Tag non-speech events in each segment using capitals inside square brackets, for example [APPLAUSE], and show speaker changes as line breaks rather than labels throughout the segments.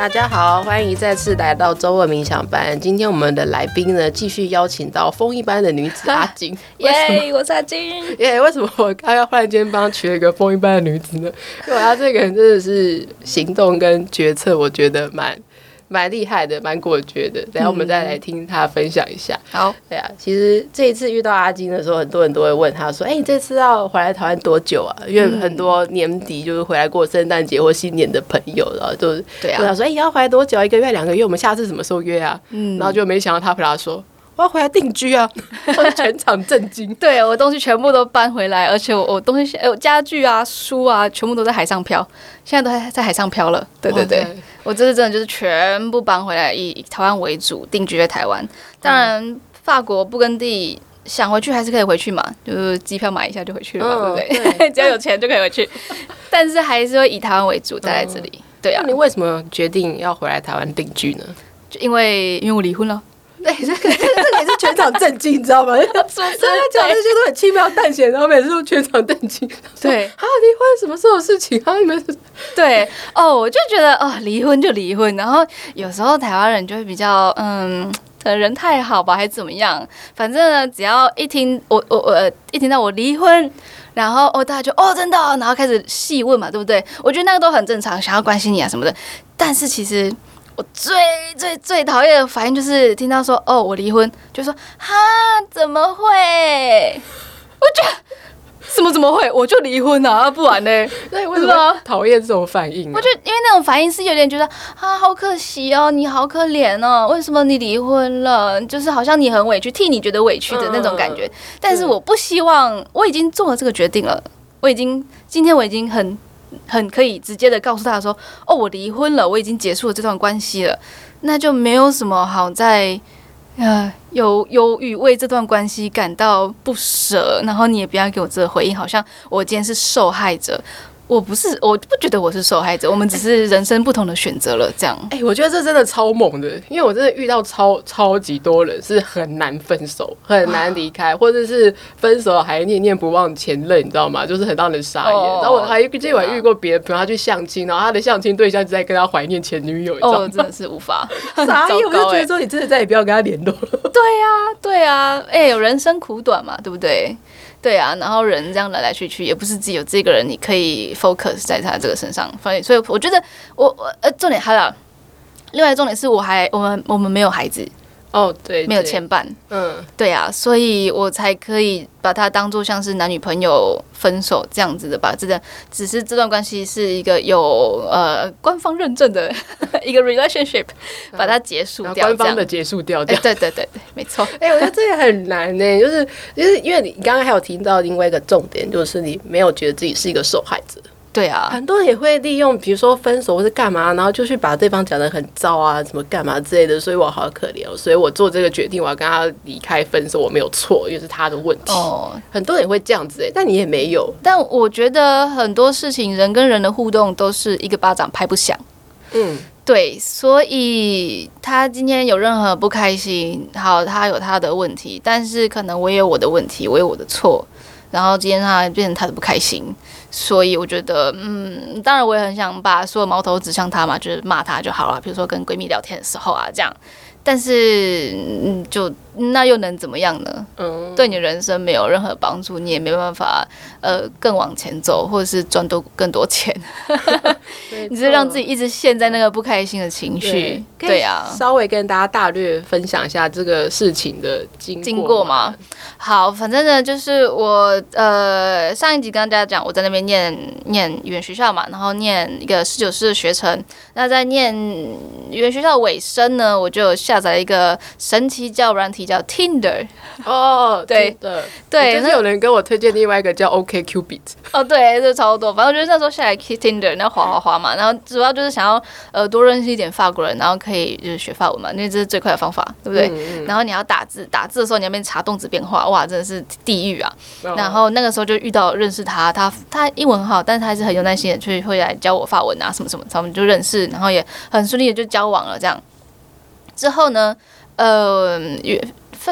大家好，欢迎再次来到周二冥想班。今天我们的来宾呢，继续邀请到风一般的女子阿金。[LAUGHS]
耶，yeah, 我是阿金。[LAUGHS]
耶，为什么我刚刚忽然间帮她取了一个风一般的女子呢？因为她这个人真的是行动跟决策，我觉得蛮。蛮厉害的，蛮果决的。等下我们再来听他分享一下。
嗯、好，
对啊，其实这一次遇到阿金的时候，很多人都会问他说：“哎、欸，你这次要回来台湾多久啊？”因为很多年底就是回来过圣诞节或新年的朋友，然后就对啊，问他说：“哎、欸，你要回来多久？一个月、两个月？我们下次什么时候约啊？”嗯，然后就没想到他回答说。我要回来定居啊！[LAUGHS] 全场震惊。
对，我东西全部都搬回来，而且我我东西哎，我家具啊、书啊，全部都在海上漂，现在都在在海上漂了。对对对，我这次真的就是全部搬回来，以台湾为主，定居在台湾。当然，嗯、法国布根地想回去还是可以回去嘛，就是机票买一下就回去了嘛，哦、对不对？对 [LAUGHS] 只要有钱就可以回去，但是还是会以台湾为主，待在这里。嗯、对啊，
那你为什么决定要回来台湾定居呢？
就因为因为我离婚了。[LAUGHS]
对，这个这个也是全场震惊，你知道吗？[LAUGHS] 所以他讲这些都很轻描淡写，然后每次都全场震惊。对，啊，离婚什么时候的事情？啊，你们 [LAUGHS]
对哦，我就觉得哦，离婚就离婚。然后有时候台湾人就会比较嗯，可能人太好吧，还是怎么样？反正呢，只要一听我我我一听到我离婚，然后哦，大家就哦真的，哦然后开始细问嘛，对不对？我觉得那个都很正常，想要关心你啊什么的。但是其实。我最最最讨厌的反应就是听到说哦，我离婚，就说哈，怎么会？我觉得怎么怎么会？我就离婚了啊，不然呢？[LAUGHS]
那你为什么讨厌这种反应啊？
我觉得因为那种反应是有点觉得啊，好可惜哦，你好可怜哦，为什么你离婚了？就是好像你很委屈，替你觉得委屈的那种感觉。但是我不希望，我已经做了这个决定了，我已经今天我已经很。很可以直接的告诉他说：“哦，我离婚了，我已经结束了这段关系了，那就没有什么好在呃有忧郁为这段关系感到不舍，然后你也不要给我这个回应，好像我今天是受害者。”我不是，我不觉得我是受害者，我们只是人生不同的选择了，这样。
哎、欸，我觉得这真的超猛的，因为我真的遇到超超级多人是很难分手，很难离开，或者是分手还念念不忘前任，你知道吗？就是很让人傻眼。哦、然后我还今晚遇过别的朋友，他去相亲，然后他的相亲对象就在跟他怀念前女友，
哦，真的是无法 [LAUGHS]
傻眼。我就觉得说，你真的再也不要跟他联络了。
对呀、啊，对呀、啊，哎、欸，有人生苦短嘛，对不对？对啊，然后人这样来来去去，也不是只有这个人，你可以 focus 在他这个身上。所以，所以我觉得我我呃，重点还有，另外重点是我还我们我们没有孩子。
哦，对，
没有牵绊，
嗯，
对啊，所以我才可以把它当做像是男女朋友分手这样子的吧。这个只是这段关系是一个有呃官方认证的一个 relationship，把它结束掉，
官方的结束掉，对
对对对，没错。
哎，我觉得这个很难呢，就是就是因为你刚刚还有提到另外一个重点，就是你没有觉得自己是一个受害者。
对啊，
很多人也会利用，比如说分手或是干嘛，然后就去把对方讲的很糟啊，什么干嘛之类的，所以我好可怜哦，所以我做这个决定，我要跟他离开分手，我没有错，因为是他的问题。哦，很多人也会这样子哎，但你也没有。
但我觉得很多事情，人跟人的互动都是一个巴掌拍不响。嗯，对，所以他今天有任何不开心，好，他有他的问题，但是可能我也有我的问题，我有我的错，然后今天他变成他的不开心。所以我觉得，嗯，当然我也很想把所有矛头指向他嘛，就是骂他就好了。比如说跟闺蜜聊天的时候啊，这样。但是，嗯，就那又能怎么样呢？嗯，对你人生没有任何帮助，你也没办法呃更往前走，或者是赚多更多钱。[LAUGHS] 你是让自己一直陷在那个不开心的情绪，对呀。
稍微跟大家大略分享一下这个事情的经
经过嘛。好，反正呢，就是我呃上一集跟大家讲，我在那边念念语言学校嘛，然后念一个十九师的学程。那在念语言学校尾声呢，我就。下载一个神奇教软体叫 Tinder
哦，[LAUGHS] 对
的，对，
就是有人跟我推荐另外一个叫 OkCupid
哦，对，这超多，反正我觉得那时候下来 Tinder，然后滑滑滑嘛，然后主要就是想要呃多认识一点法国人，然后可以就是学法文嘛，因为这是最快的方法，对不对？嗯嗯，然后你要打字，打字的时候你要边查动词变化，哇，真的是地狱啊！哦、然后那个时候就遇到认识他，他他英文很好，但是他还是很有耐心的去会来教我法文啊什么什么，他们就认识，然后也很顺利的就交往了这样。之后呢，呃，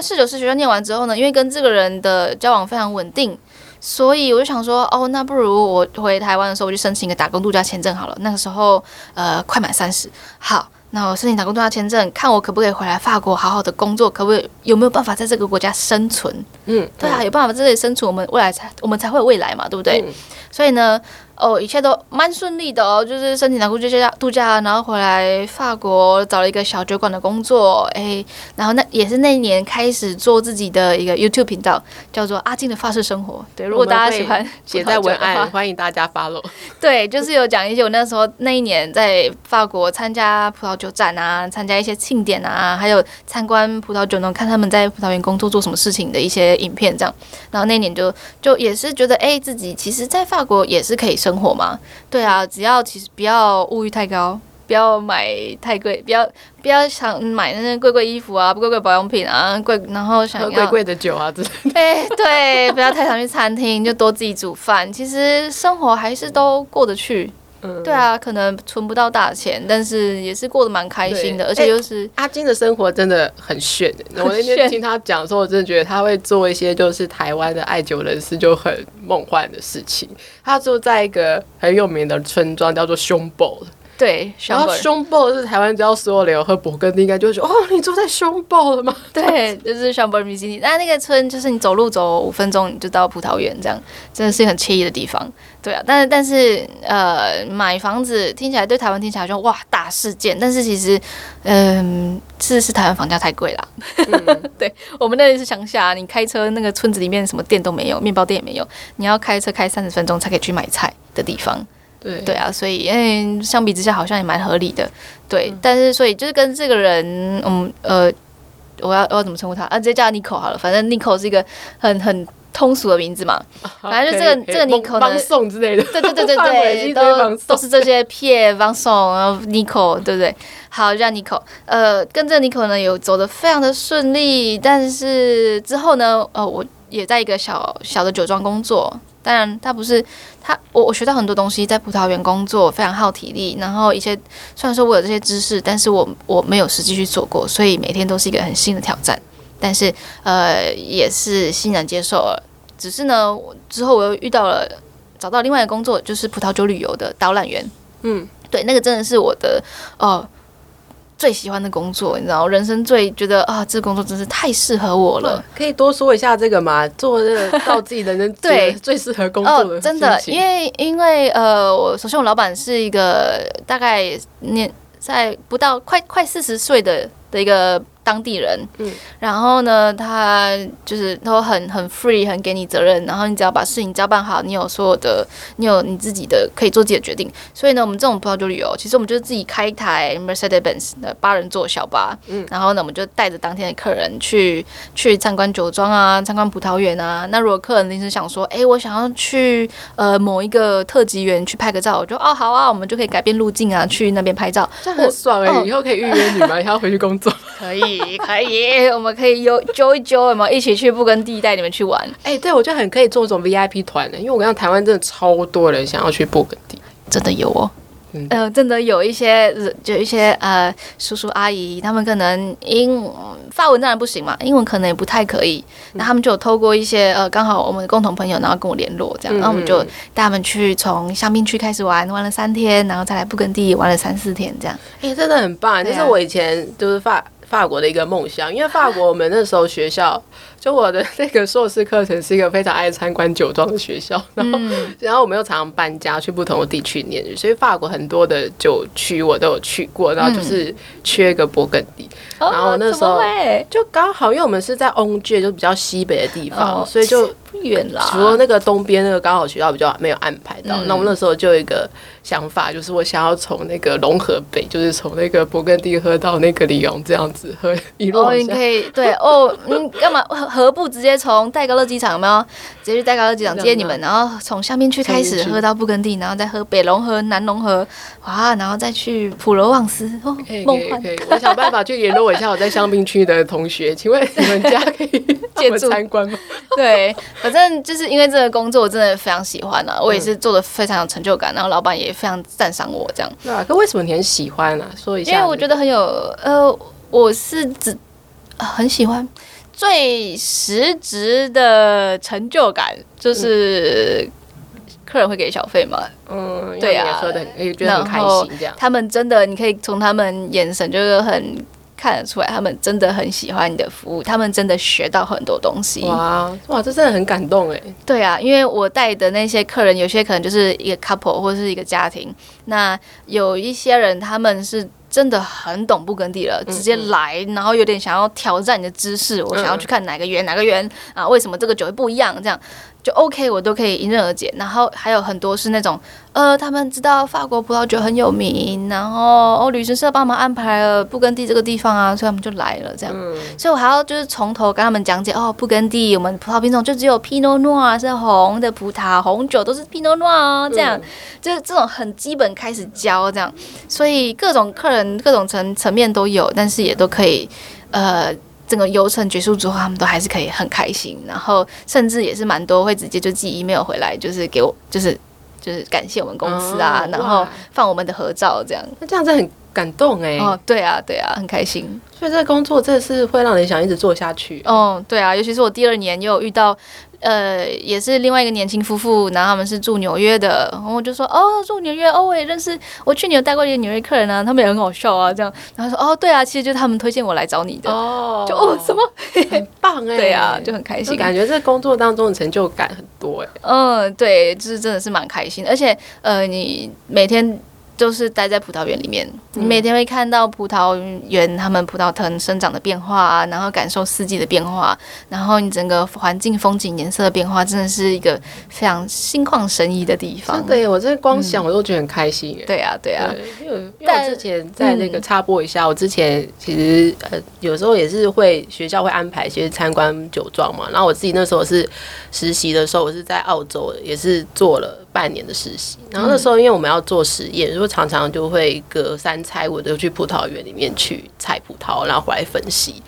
四九四学校念完之后呢，因为跟这个人的交往非常稳定，所以我就想说，哦，那不如我回台湾的时候，我就申请一个打工度假签证好了。那个时候，呃，快满三十，好，那我申请打工度假签证，看我可不可以回来法国好好的工作，可不可以有没有办法在这个国家生存？嗯，对啊，有办法在这里生存，我们未来才我们才会有未来嘛，对不对？嗯、所以呢。哦，一切都蛮顺利的哦，就是申请打工度假度假，然后回来法国找了一个小酒馆的工作，哎，然后那也是那一年开始做自己的一个 YouTube 频道，叫做阿静的法式生活。对，如果大家喜欢
写在文案，欢迎大家 follow。[LAUGHS]
对，就是有讲一些我那时候那一年在法国参加葡萄酒展啊，参加一些庆典啊，还有参观葡萄酒农，看他们在葡萄园工作做什么事情的一些影片这样。然后那一年就就也是觉得，哎，自己其实在法国也是可以生活嘛，对啊，只要其实不要物欲太高，不要买太贵，不要不要想买那些贵贵衣服啊，贵贵保养品啊，贵然后想要
贵贵的酒啊，之类的
哎对，不要太常去餐厅，就多自己煮饭，其实生活还是都过得去。嗯，对啊，可能存不到大钱，但是也是过得蛮开心的，而且就是、欸、
阿金的生活真的很炫。我那天听他讲的时候，我真的觉得他会做一些就是台湾的爱酒人士就很梦幻的事情。他住在一个很有名的村庄，叫做凶堡。
对，
然后熊堡是台湾只要所有人有喝勃艮第，应该就会说哦，你住在熊堡了吗？[LAUGHS]
对，就是香堡米基尼。那那个村就是你走路走五分钟你就到葡萄园，这样真的是很惬意的地方。对啊，但是但是呃，买房子听起来对台湾听起来就哇大事件，但是其实嗯，是是台湾房价太贵啦。嗯、[LAUGHS] 对，我们那里是乡下，你开车那个村子里面什么店都没有，面包店也没有，你要开车开三十分钟才可以去买菜的地方。对对啊，所以嗯，相比之下好像也蛮合理的，对。嗯、但是所以就是跟这个人，嗯呃，我要我要怎么称呼他啊？直接叫他 Nico 好了，反正 Nico 是一个很很通俗的名字嘛。[LAUGHS] 反正就这个这个 Nico
呢，送之类的，
对对对对对，[LAUGHS] 都都是这些 Pierre Vincent 然后 Nico 对不对？好，叫 Nico。呃，跟这个 Nico 呢有走的非常的顺利，但是之后呢，呃，我也在一个小小的酒庄工作。当然，他不是他，我我学到很多东西，在葡萄园工作非常耗体力，然后一些虽然说我有这些知识，但是我我没有实际去做过，所以每天都是一个很新的挑战。但是呃，也是欣然接受了。只是呢，之后我又遇到了找到另外一个工作，就是葡萄酒旅游的导览员。嗯，对，那个真的是我的哦。呃最喜欢的工作，你知道，人生最觉得啊，这个工作真是太适合我了。
可以多说一下这个吗？做这个到自己的人 [LAUGHS] 对最适合工作的、
哦，真的，因为因为呃，我首先我老板是一个大概年在不到快快四十岁的的一个。当地人，嗯，然后呢，他就是都很很 free，很给你责任，然后你只要把事情交办好，你有所有的，你有你自己的可以做自己的决定。所以呢，我们这种葡萄酒旅游，其实我们就是自己开一台 Mercedes-Benz 的八人座小巴，嗯，然后呢，我们就带着当天的客人去去参观酒庄啊，参观葡萄园啊。那如果客人临时想说，哎，我想要去呃某一个特级园去拍个照，我就哦好啊，我们就可以改变路径啊，去那边拍照，
这很爽哎、欸！以后可以预约你吗？[LAUGHS] 你要回去工作
可以。可以，[LAUGHS] 我们可以有揪一揪，有没有一起去布根地带你们去玩？
哎、欸，对，我觉得很可以做一种 VIP 团的，因为我跟你讲台湾真的超多人想要去布根地，
真的有哦。嗯、呃，真的有一些，就一些呃叔叔阿姨，他们可能英法文当然不行嘛，英文可能也不太可以，那、嗯、他们就有透过一些呃刚好我们的共同朋友，然后跟我联络这样，然后我们就带他们去从香槟区开始玩，玩了三天，然后再来布根地玩了三四天这样。
哎、欸，真的很棒，就、啊、是我以前就是法。法国的一个梦想，因为法国我们那时候学校，就我的那个硕士课程是一个非常爱参观酒庄的学校，然后、嗯、[LAUGHS] 然后我们又常常搬家去不同的地区念，所以法国很多的酒区我都有去过，然后就是缺个勃艮第，嗯、然后那时候就刚好，因为我们是在翁爵，就比较西北的地方，哦、所以就
不远啦。
除了那个东边那个刚好学校比较没有安排到，嗯、那我们那时候就有一个。想法就是我想要从那个龙河北，就是从那个勃艮第喝到那个里昂这样子喝一路。哦，你可
以对哦，嗯，干嘛何何不直接从戴高乐机场有没有？直接去戴高乐机场接你们，然后从香槟区开始喝到布根地，然后再喝北龙河、南龙河，哇，然后再去普罗旺斯哦，梦幻。
可以，我想办法去联络一下我在香槟区的同学，请问你们家可以 [LAUGHS] 借住参观吗？
对，反正就是因为这个工作我真的非常喜欢啊，我也是做的非常有成就感，然后老板也非常赞赏我这样。
对啊，可为什么你很喜欢呢？说一下。
因为我觉得很有呃，我是只很喜欢。最实质的成就感就是客人会给小费嘛。
嗯，
对啊，
说的也觉得很开心。这样，
他们真的，你可以从他们眼神就是很。看得出来，他们真的很喜欢你的服务，他们真的学到很多东西。
哇哇，这真的很感动哎！
对啊，因为我带的那些客人，有些可能就是一个 couple 或者是一个家庭，那有一些人他们是真的很懂布根地了，直接来，然后有点想要挑战你的知识，我想要去看哪个园哪个园啊，为什么这个酒会不一样？这样。就 OK，我都可以迎刃而解。然后还有很多是那种，呃，他们知道法国葡萄酒很有名，然后哦，旅行社帮忙安排了布根地这个地方啊，所以他们就来了。这样，嗯、所以我还要就是从头跟他们讲解哦，布根地我们葡萄品种就只有皮诺诺啊，是红的葡萄，红酒都是皮诺诺啊，这样、嗯、就是这种很基本开始教这样，所以各种客人各种层层面都有，但是也都可以呃。整个流程结束之后，他们都还是可以很开心，然后甚至也是蛮多会直接就寄 email 回来，就是给我，就是就是感谢我们公司啊，哦、然后放我们的合照这样。
那这样子很感动哎。
哦，对啊，对啊，很开心。
所以这个工作真的是会让人想一直做下去。
哦，对啊，尤其是我第二年又有遇到。呃，也是另外一个年轻夫妇，然后他们是住纽约的，然后我就说哦，住纽约哦，我也认识，我去年有带过一个纽约客人啊，他们也很好笑啊，这样，然后说哦，对啊，其实就是他们推荐我来找你的，哦，就哦什么？
很棒哎，
对啊，就很开心，
感觉这工作当中的成就感很多哎，
嗯，对，就是真的是蛮开心，而且呃，你每天。都是待在葡萄园里面，你每天会看到葡萄园他们葡萄藤生长的变化啊，然后感受四季的变化，然后你整个环境风景颜色的变化，真的是一个非常心旷神怡的地方。
对，我这光想我都觉得很开心。
对啊，对啊。
因为因为我之前在那个插播一下，我之前其实呃有时候也是会学校会安排一些参观酒庄嘛，然后我自己那时候是实习的时候，我是在澳洲也是做了。半年的实习，然后那时候因为我们要做实验，所以常常就会隔三差五的去葡萄园里面去采葡萄，然后回来分析。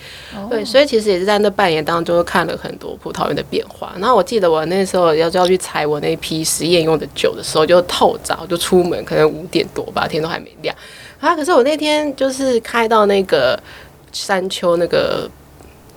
对，所以其实也是在那半年当中看了很多葡萄园的变化。然后我记得我那时候要要去采我那批实验用的酒的时候，就透早就出门，可能五点多吧，天都还没亮。啊，可是我那天就是开到那个山丘，那个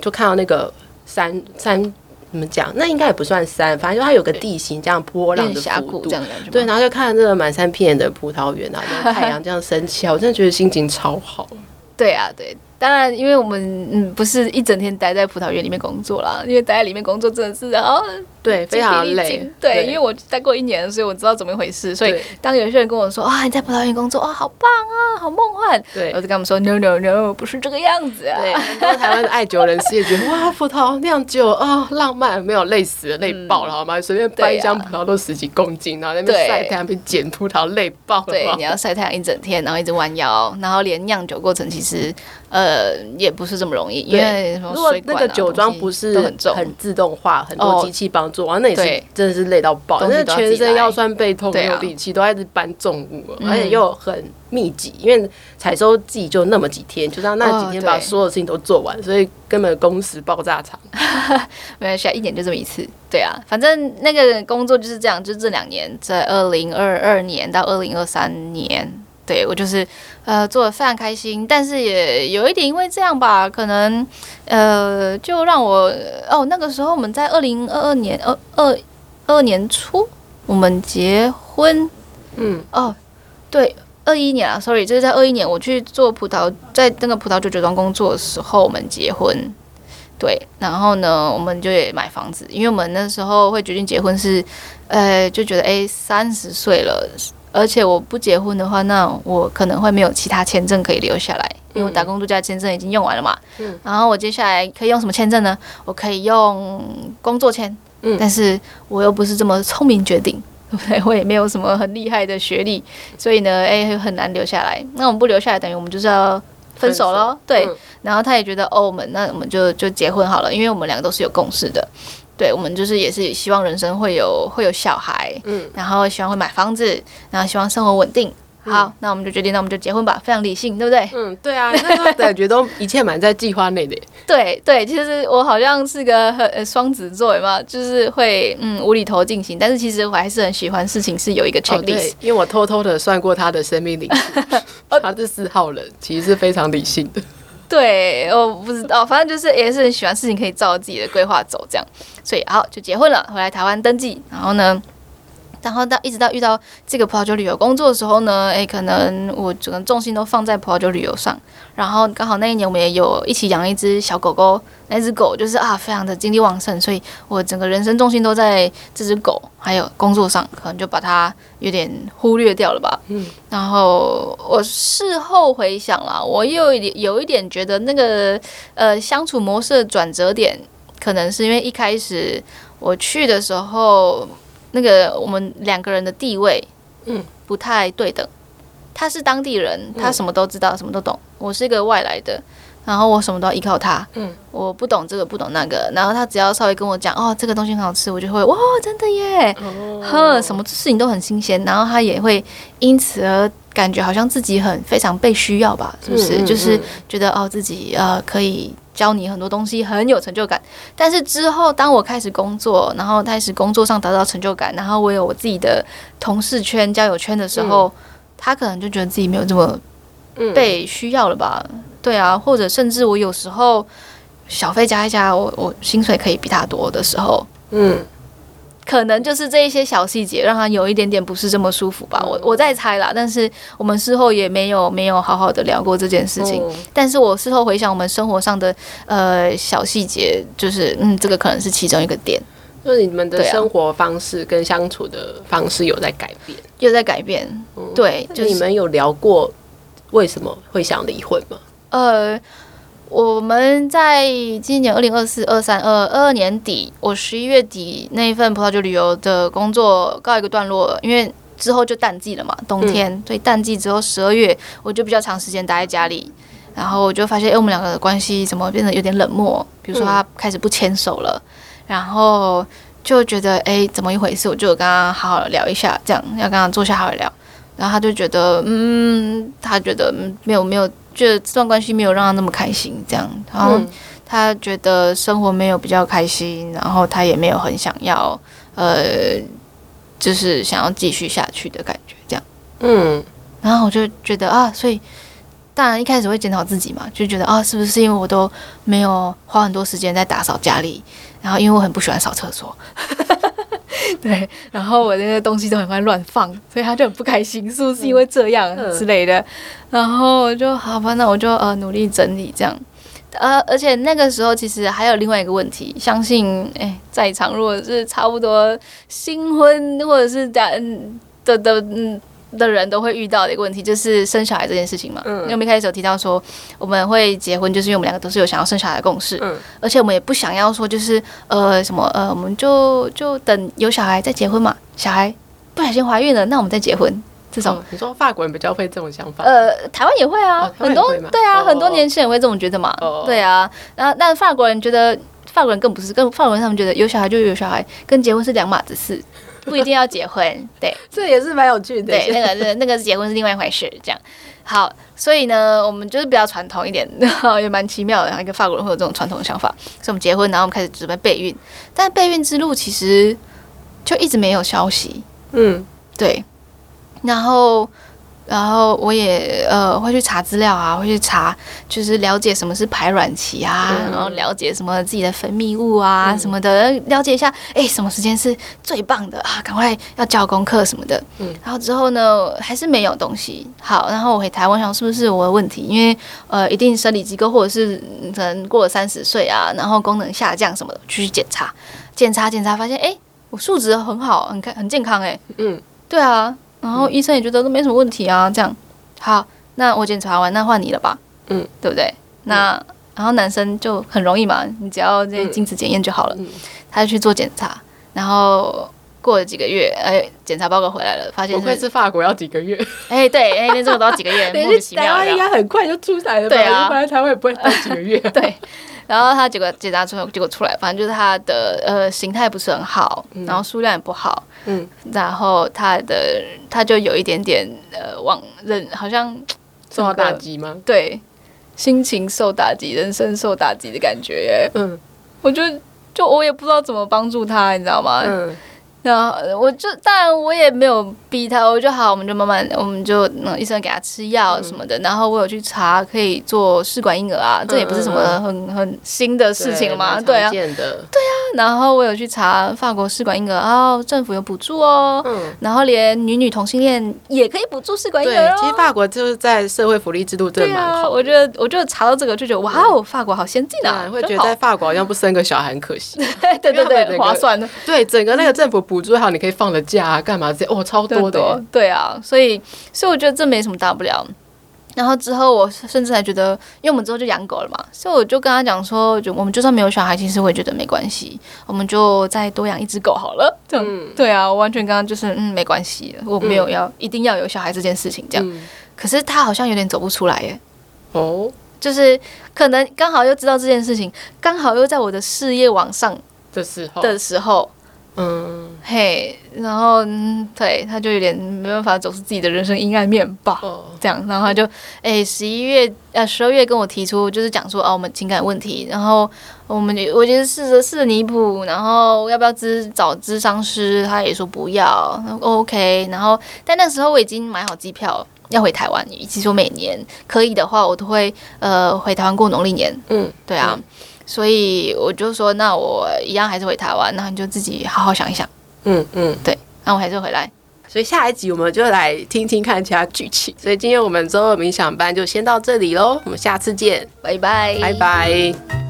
就看到那个山山。怎么讲？那应该也不算山，反正就它有个地形这样波浪的峡谷这样的感觉。对，然后就看这个满山遍野的葡萄园啊，然后太阳这样升起来，我真的觉得心情超好。
对啊，对。当然，因为我们嗯不是一整天待在葡萄园里面工作啦，因为待在里面工作真的是啊，
对，非常累。
对，对因为我待过一年，所以我知道怎么一回事。所以当有些人跟我说啊，你在葡萄园工作啊，好棒啊，好梦幻。对，我就跟他们说，no no no，不是这个样子啊。
对，很多台湾的爱酒人士也觉得哇，葡萄酿酒啊，浪漫，没有累死了，累爆了好吗？随便搬一箱葡萄都十几公斤，然后在那边晒太阳，被剪葡萄累爆了。
对，你要晒太阳一整天，然后一直弯腰，然后连酿酒过程其实。呃，也不是这么容易，因为如果
那个酒庄不是很重、很自动化，很多机器帮助，完那也是真的是累到爆，那全身腰酸背痛，没有力气，都在一直搬重物，而且又很密集，因为采收季就那么几天，就让那几天把所有事情都做完，所以根本工时爆炸长。[LAUGHS]
没关系，一年就这么一次。对啊，反正那个工作就是这样，就这两年，在二零二二年到二零二三年。对，我就是，呃，做的非常开心，但是也有一点因为这样吧，可能，呃，就让我哦，那个时候我们在二零二二年二二二年初我们结婚，嗯，哦，对，二一年啊，sorry，就是在二一年我去做葡萄，在那个葡萄酒酒庄工作的时候我们结婚，对，然后呢，我们就也买房子，因为我们那时候会决定结婚是，呃，就觉得诶，三十岁了。而且我不结婚的话，那我可能会没有其他签证可以留下来，因为我打工度假签证已经用完了嘛。嗯。然后我接下来可以用什么签证呢？我可以用工作签。嗯。但是我又不是这么聪明决定，[LAUGHS] 对不对？我也没有什么很厉害的学历，所以呢，诶，很难留下来。那我们不留下来，等于我们就是要分手喽。对。然后他也觉得，哦，我们那我们就就结婚好了，因为我们两个都是有共识的。对，我们就是也是希望人生会有会有小孩，嗯，然后希望会买房子，然后希望生活稳定。好，嗯、那我们就决定，那我们就结婚吧，非常理性，对不对？
嗯，对啊，那时候感觉都一切满在计划内的。[LAUGHS]
对对，其实我好像是个很双子座嘛，就是会嗯无厘头进行，但是其实我还是很喜欢事情是有一个 checklist，
哦、因为我偷偷的算过他的生命灵数，[LAUGHS] 他是四号人，其实是非常理性的。
对，我不知道，反正就是也是很喜欢事情可以照自己的规划走这样，所以好就结婚了，回来台湾登记，然后呢。然后到一直到遇到这个葡萄酒旅游工作的时候呢，诶，可能我整个重心都放在葡萄酒旅游上。然后刚好那一年我们也有一起养一只小狗狗，那只狗就是啊，非常的精力旺盛，所以我整个人生重心都在这只狗还有工作上，可能就把它有点忽略掉了吧。嗯。然后我事后回想了，我又有一点有一点觉得那个呃相处模式的转折点，可能是因为一开始我去的时候。那个我们两个人的地位，嗯，不太对等。他是当地人，他什么都知道，什么都懂。我是一个外来的，然后我什么都要依靠他。嗯，我不懂这个，不懂那个。然后他只要稍微跟我讲，哦，这个东西很好吃，我就会哇，真的耶，呵，什么事情都很新鲜。然后他也会因此而感觉好像自己很非常被需要吧？是不是？就是觉得哦，自己呃可以。教你很多东西，很有成就感。但是之后，当我开始工作，然后开始工作上得到成就感，然后我有我自己的同事圈、交友圈的时候，嗯、他可能就觉得自己没有这么被需要了吧？嗯、对啊，或者甚至我有时候小费加一加，我我薪水可以比他多的时候，嗯。可能就是这一些小细节让他有一点点不是这么舒服吧，我我在猜啦。但是我们事后也没有没有好好的聊过这件事情。但是我事后回想我们生活上的呃小细节，就是嗯，这个可能是其中一个点。
就是你们的生活方式跟相处的方式有在改变，
有在改变。对，就
你们有聊过为什么会想离婚吗？
呃。我们在今年二零二四、二三、二二二年底，我十一月底那一份葡萄酒旅游的工作告一个段落，因为之后就淡季了嘛，冬天，嗯、所以淡季之后十二月我就比较长时间待在家里，然后我就发现，哎，我们两个的关系怎么变得有点冷漠？比如说他开始不牵手了，然后就觉得，哎，怎么一回事？我就跟他好好聊一下，这样要跟他坐下好好聊，然后他就觉得，嗯，他觉得没有没有。觉得这段关系没有让他那么开心，这样，然后他觉得生活没有比较开心，然后他也没有很想要，呃，就是想要继续下去的感觉，这样，嗯，然后我就觉得啊，所以当然一开始会检讨自己嘛，就觉得啊，是不是因为我都没有花很多时间在打扫家里，然后因为我很不喜欢扫厕所。[LAUGHS] 对，然后我那些东西都很快乱放，所以他就很不开心，是不是因为这样之类的？然后我就好吧，那我就呃努力整理这样。呃，而且那个时候其实还有另外一个问题，相信哎，在场如果是差不多新婚或者是的的的嗯。的人都会遇到的一个问题，就是生小孩这件事情嘛。嗯，因为我们一开始有提到说，我们会结婚，就是因为我们两个都是有想要生小孩的共识。嗯，而且我们也不想要说，就是呃什么呃，我们就就等有小孩再结婚嘛。小孩不小心怀孕了，那我们再结婚。这种、哦、
你说法国人比较会这种想法？
呃，台湾也会啊，很多对啊，哦、很多年轻人会这么觉得嘛。哦、对啊，然后但法国人觉得，法国人更不是，跟法国人他们觉得有小孩就有小孩，跟结婚是两码子事。不一定要结婚，对，[LAUGHS]
这也是蛮有趣的。
对，那个是那个结婚是另外一回事，这样。好，所以呢，我们就是比较传统一点，然 [LAUGHS] 后也蛮奇妙的。然后一个法国人会有这种传统的想法，所以我们结婚，然后我们开始准备备孕。但备孕之路其实就一直没有消息。嗯，对，然后。然后我也呃会去查资料啊，会去查，就是了解什么是排卵期啊，嗯、然后了解什么自己的分泌物啊、嗯、什么的，了解一下，哎，什么时间是最棒的啊？赶快要交功课什么的。嗯，然后之后呢，还是没有东西。好，然后我回台湾想是不是我的问题？因为呃，一定生理机构或者是可能过了三十岁啊，然后功能下降什么的，去检查，检查检查，发现哎，我数值很好，很开很健康哎。嗯，对啊。然后医生也觉得都没什么问题啊，这样。好，那我检查完，那换你了吧，嗯，对不对？那然后男生就很容易嘛，你只要这些精子检验就好了，他就去做检查，然后过了几个月，哎，检查报告回来了，发现
不愧是法国要几个月，
哎，对，哎，那这种都要几个月，[LAUGHS] 莫名其妙，
台湾应该很快就出来了吧，对啊，不然台湾也不会待几个月，[LAUGHS]
对。然后他结果检查出来，结果出来，反正就是他的呃形态不是很好，嗯、然后数量也不好，嗯，然后他的他就有一点点呃往人好像
受到打击吗？
对，心情受打击，人生受打击的感觉耶。嗯，我就就我也不知道怎么帮助他，你知道吗？嗯，然后我就当然我也没有逼他，我就好，我们就慢慢，我们就嗯，医生给他吃药什么的。嗯、然后我有去查可以做试管婴儿啊，嗯、这也不是什么很很新的事情嘛，对啊，对啊。然后我有去查法国试管婴儿，哦政府有补助哦，嗯，然后连女女同性恋也可以补助试管婴儿哦。
其实法国就是在社会福利制度真的蛮好。
我觉得，我就查到这个就觉得哇哦，法国好先进啊，
会觉得在法国好像不生个小孩很可惜。
对 [LAUGHS] 对对，划算的。
对，整个那个政府补助好，你可以放了假啊，干嘛这些哦，超多的。
对啊，所以所以我觉得这没什么大不了。然后之后我甚至还觉得，因为我们之后就养狗了嘛，所以我就跟他讲说，就我们就算没有小孩，其实我也觉得没关系，我们就再多养一只狗好了。这样、嗯、对啊，我完全刚刚就是嗯没关系，我没有要、嗯、一定要有小孩这件事情这样。嗯、可是他好像有点走不出来耶。哦，就是可能刚好又知道这件事情，刚好又在我的事业往上
的时候
的时候。嗯，嘿，然后对，他就有点没办法走出自己的人生阴暗面吧，哦、这样，然后他就哎，十一月呃十二月跟我提出，就是讲说哦，我们情感问题，然后我们我觉得试着试着弥补，然后要不要咨找咨商师，他也说不要，OK，然后但那时候我已经买好机票要回台湾，其实我每年可以的话，我都会呃回台湾过农历年，嗯，对啊。嗯所以我就说，那我一样还是回台湾，那你就自己好好想一想。嗯嗯，对，那我还是回来。
所以下一集我们就来听听看其他剧情。所以今天我们周二冥想班就先到这里喽，我们下次见，
拜拜，
拜拜。